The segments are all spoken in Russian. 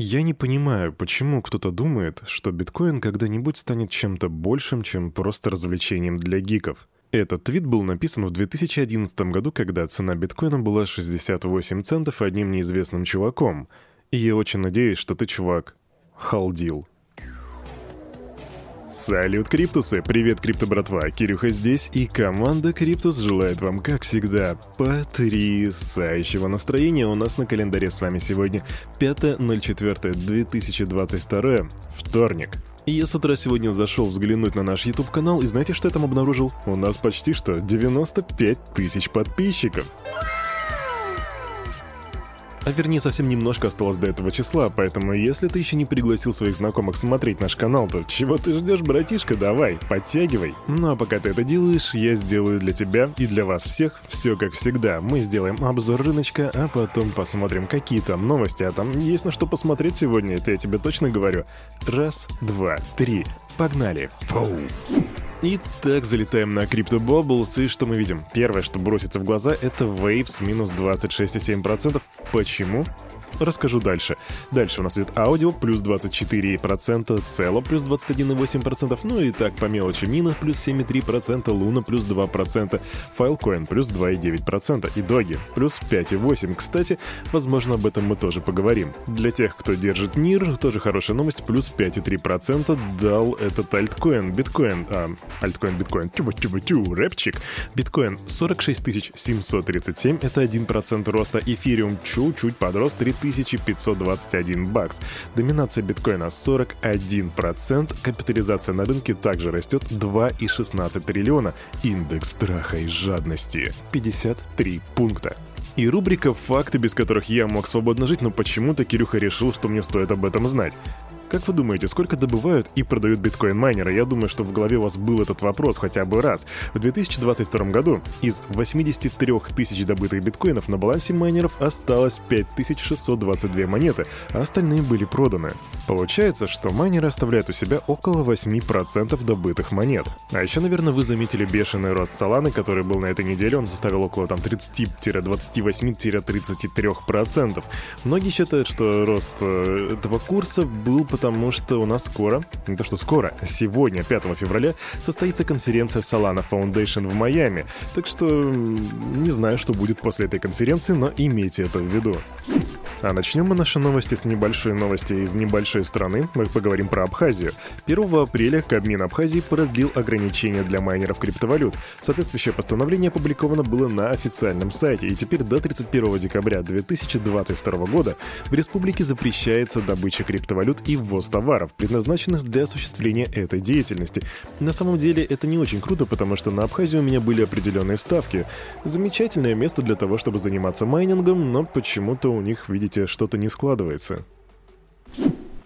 Я не понимаю, почему кто-то думает, что биткоин когда-нибудь станет чем-то большим, чем просто развлечением для гиков. Этот твит был написан в 2011 году, когда цена биткоина была 68 центов одним неизвестным чуваком. И я очень надеюсь, что ты, чувак, халдил. Салют, Криптусы! Привет, Крипто братва! Кирюха здесь, и команда Криптус желает вам, как всегда, потрясающего настроения. У нас на календаре с вами сегодня 5.04.2022, вторник. Я с утра сегодня зашел взглянуть на наш YouTube-канал, и знаете, что я там обнаружил? У нас почти что 95 тысяч подписчиков а вернее совсем немножко осталось до этого числа, поэтому если ты еще не пригласил своих знакомых смотреть наш канал, то чего ты ждешь, братишка, давай, подтягивай. Ну а пока ты это делаешь, я сделаю для тебя и для вас всех все как всегда. Мы сделаем обзор рыночка, а потом посмотрим, какие там новости, а там есть на что посмотреть сегодня, это я тебе точно говорю. Раз, два, три, погнали. Фоу. Итак, залетаем на Crypto Bubbles, и что мы видим? Первое, что бросится в глаза, это Waves минус 26,7%. Почему? Расскажу дальше. Дальше у нас идет аудио плюс 24%, цело плюс 21,8%, ну и так по мелочи мина плюс 7,3%, луна плюс 2%, файлкоин плюс 2,9% и доги плюс 5,8%. Кстати, возможно об этом мы тоже поговорим. Для тех, кто держит НИР, тоже хорошая новость, плюс 5,3% дал этот альткоин, биткоин, а, альткоин, биткоин, тю-тю-тю, рэпчик. Биткоин 46 737, это 1% роста, эфириум чуть-чуть подрос, 3 1521 бакс. Доминация биткоина 41%, капитализация на рынке также растет 2,16 триллиона. Индекс страха и жадности 53 пункта. И рубрика «Факты, без которых я мог свободно жить», но почему-то Кирюха решил, что мне стоит об этом знать. Как вы думаете, сколько добывают и продают биткоин-майнеры? Я думаю, что в голове у вас был этот вопрос хотя бы раз. В 2022 году из 83 тысяч добытых биткоинов на балансе майнеров осталось 5622 монеты, а остальные были проданы. Получается, что майнеры оставляют у себя около 8% добытых монет. А еще, наверное, вы заметили бешеный рост Соланы, который был на этой неделе, он составил около там 30-28-33%. Многие считают, что рост э, этого курса был потому что у нас скоро, не то что скоро, сегодня, 5 февраля, состоится конференция Solana Foundation в Майами. Так что не знаю, что будет после этой конференции, но имейте это в виду. А начнем мы наши новости с небольшой новости из небольшой страны. Мы поговорим про Абхазию. 1 апреля Кабмин Абхазии продлил ограничения для майнеров криптовалют. Соответствующее постановление опубликовано было на официальном сайте, и теперь до 31 декабря 2022 года в республике запрещается добыча криптовалют и ввоз товаров, предназначенных для осуществления этой деятельности. На самом деле это не очень круто, потому что на Абхазии у меня были определенные ставки. Замечательное место для того, чтобы заниматься майнингом, но почему-то у них, видите, видите, что-то не складывается.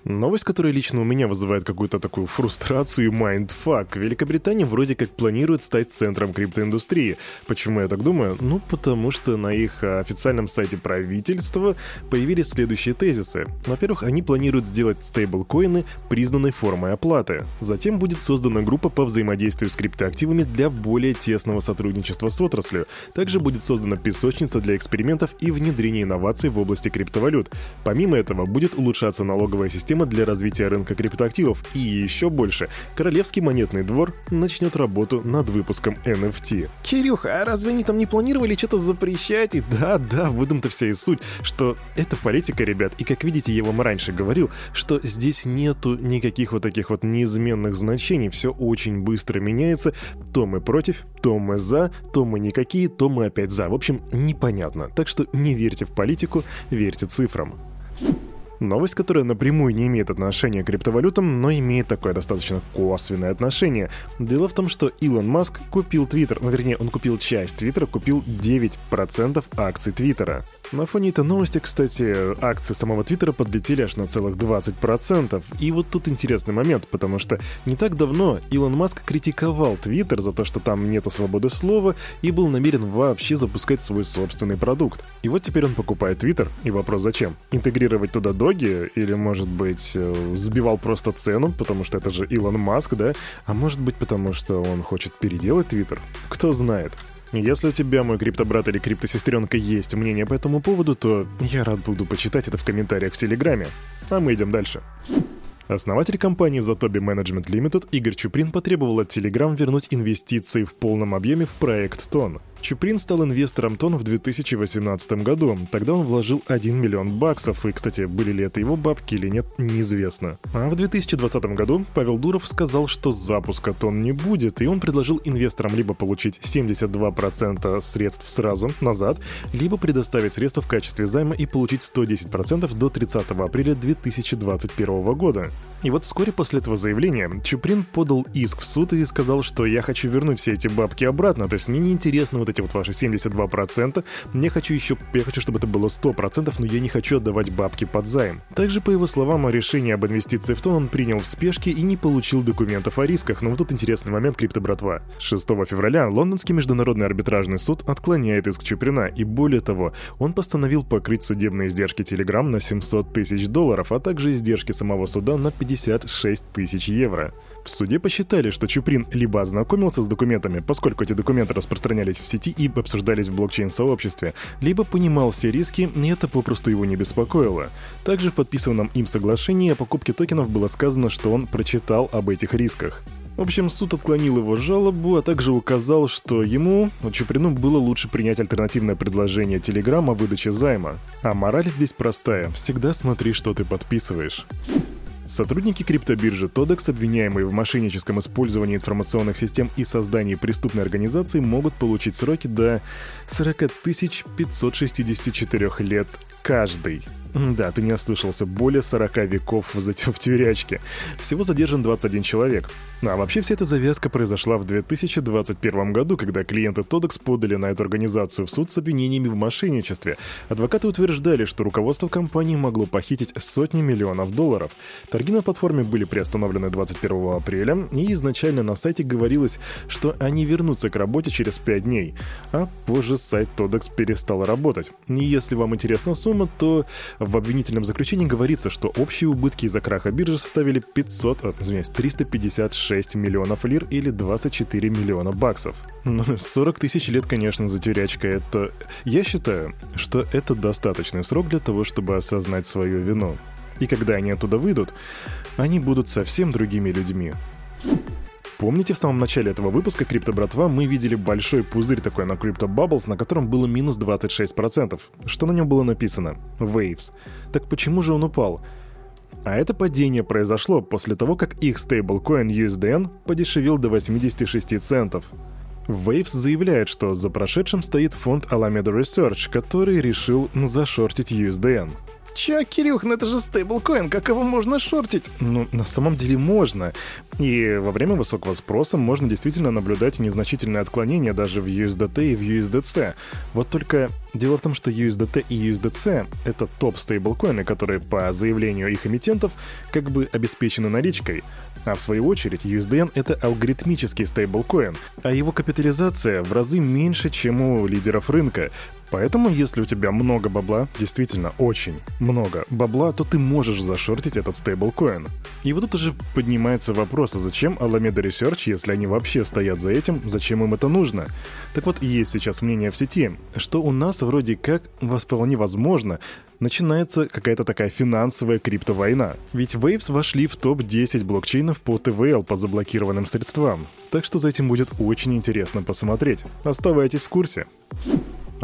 Новость, которая лично у меня вызывает какую-то такую фрустрацию и mindfuck. Великобритания вроде как планирует стать центром криптоиндустрии. Почему я так думаю? Ну, потому что на их официальном сайте правительства появились следующие тезисы. Во-первых, они планируют сделать стейблкоины признанной формой оплаты. Затем будет создана группа по взаимодействию с криптоактивами для более тесного сотрудничества с отраслью. Также будет создана песочница для экспериментов и внедрения инноваций в области криптовалют. Помимо этого, будет улучшаться налоговая система система для развития рынка криптоактивов и еще больше. Королевский монетный двор начнет работу над выпуском NFT. Кирюха, а разве они там не планировали что-то запрещать? И да, да, в этом-то вся и суть, что это политика, ребят, и как видите, я вам раньше говорил, что здесь нету никаких вот таких вот неизменных значений, все очень быстро меняется, то мы против, то мы за, то мы никакие, то мы опять за. В общем, непонятно. Так что не верьте в политику, верьте цифрам. Новость, которая напрямую не имеет отношения к криптовалютам, но имеет такое достаточно косвенное отношение. Дело в том, что Илон Маск купил Твиттер, ну вернее, он купил часть Твиттера, купил 9% акций Твиттера. На фоне этой новости, кстати, акции самого Твиттера подлетели аж на целых 20%. И вот тут интересный момент, потому что не так давно Илон Маск критиковал Твиттер за то, что там нету свободы слова, и был намерен вообще запускать свой собственный продукт. И вот теперь он покупает Твиттер, и вопрос зачем? Интегрировать туда доги? Или, может быть, э, сбивал просто цену, потому что это же Илон Маск, да? А может быть, потому что он хочет переделать Твиттер? Кто знает. Если у тебя, мой криптобрат или криптосестренка, есть мнение по этому поводу, то я рад буду почитать это в комментариях в Телеграме. А мы идем дальше. Основатель компании Zatobi Management Limited Игорь Чуприн потребовал от Telegram вернуть инвестиции в полном объеме в проект Тон. Чуприн стал инвестором Тон в 2018 году. Тогда он вложил 1 миллион баксов, и, кстати, были ли это его бабки или нет, неизвестно. А в 2020 году Павел Дуров сказал, что запуска Тон не будет, и он предложил инвесторам либо получить 72% средств сразу, назад, либо предоставить средства в качестве займа и получить 110% до 30 апреля 2021 года. И вот вскоре после этого заявления Чуприн подал иск в суд и сказал, что я хочу вернуть все эти бабки обратно, то есть мне не интересно вот эти вот ваши 72%, мне хочу еще, я хочу, чтобы это было 100%, но я не хочу отдавать бабки под займ. Также, по его словам, решение об инвестиции в тон он принял в спешке и не получил документов о рисках, но вот тут интересный момент, крипто-братва. 6 февраля Лондонский международный арбитражный суд отклоняет иск Чуприна, и более того, он постановил покрыть судебные издержки Telegram на 700 тысяч долларов, а также издержки самого суда на 56 тысяч евро. В суде посчитали, что Чуприн либо ознакомился с документами, поскольку эти документы распространялись в сети и обсуждались в блокчейн-сообществе, либо понимал все риски, и это попросту его не беспокоило. Также в подписанном им соглашении о покупке токенов было сказано, что он прочитал об этих рисках. В общем, суд отклонил его жалобу, а также указал, что ему, Чуприну, было лучше принять альтернативное предложение Telegram о выдаче займа. А мораль здесь простая. Всегда смотри, что ты подписываешь. Сотрудники криптобиржи Todex, обвиняемые в мошенническом использовании информационных систем и создании преступной организации, могут получить сроки до 40 564 лет каждый. Да, ты не ослышался, более 40 веков в, тюрячке. Всего задержан 21 человек. А вообще вся эта завязка произошла в 2021 году, когда клиенты Todex подали на эту организацию в суд с обвинениями в мошенничестве. Адвокаты утверждали, что руководство компании могло похитить сотни миллионов долларов. Торги на платформе были приостановлены 21 апреля, и изначально на сайте говорилось, что они вернутся к работе через 5 дней. А позже сайт Todex перестал работать. И если вам интересна сумма, то в обвинительном заключении говорится, что общие убытки из-за краха биржи составили 500, э, извиняюсь, 356 миллионов лир или 24 миллиона баксов. Ну, 40 тысяч лет, конечно, за тюрячкой. Это... Я считаю, что это достаточный срок для того, чтобы осознать свою вину. И когда они оттуда выйдут, они будут совсем другими людьми. Помните, в самом начале этого выпуска Крипто Братва мы видели большой пузырь такой на Crypto Bubbles, на котором было минус 26%. Что на нем было написано? Waves. Так почему же он упал? А это падение произошло после того, как их стейблкоин USDN подешевел до 86 центов. Waves заявляет, что за прошедшим стоит фонд Alameda Research, который решил зашортить USDN. Чё, Кирюх, ну это же стейблкоин, как его можно шортить? Ну, на самом деле можно. И во время высокого спроса можно действительно наблюдать незначительные отклонения даже в USDT и в USDC. Вот только дело в том, что USDT и USDC — это топ стейблкоины, которые по заявлению их эмитентов как бы обеспечены наличкой. А в свою очередь USDN — это алгоритмический стейблкоин, а его капитализация в разы меньше, чем у лидеров рынка. Поэтому, если у тебя много бабла, действительно очень много бабла, то ты можешь зашортить этот стейблкоин. И вот тут уже поднимается вопрос, а зачем Alameda Research, если они вообще стоят за этим, зачем им это нужно? Так вот, есть сейчас мнение в сети, что у нас вроде как, вполне возможно, начинается какая-то такая финансовая криптовойна. Ведь Waves вошли в топ-10 блокчейнов по ТВЛ по заблокированным средствам. Так что за этим будет очень интересно посмотреть. Оставайтесь в курсе.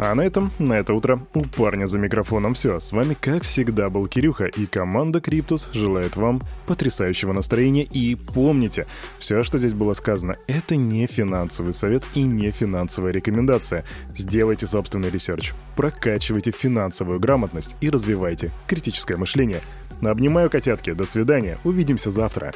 А на этом, на это утро, у парня за микрофоном все. С вами, как всегда, был Кирюха, и команда Криптус желает вам потрясающего настроения. И помните, все, что здесь было сказано, это не финансовый совет и не финансовая рекомендация. Сделайте собственный research, прокачивайте финансовую грамотность и развивайте критическое мышление. Обнимаю котятки, до свидания, увидимся завтра.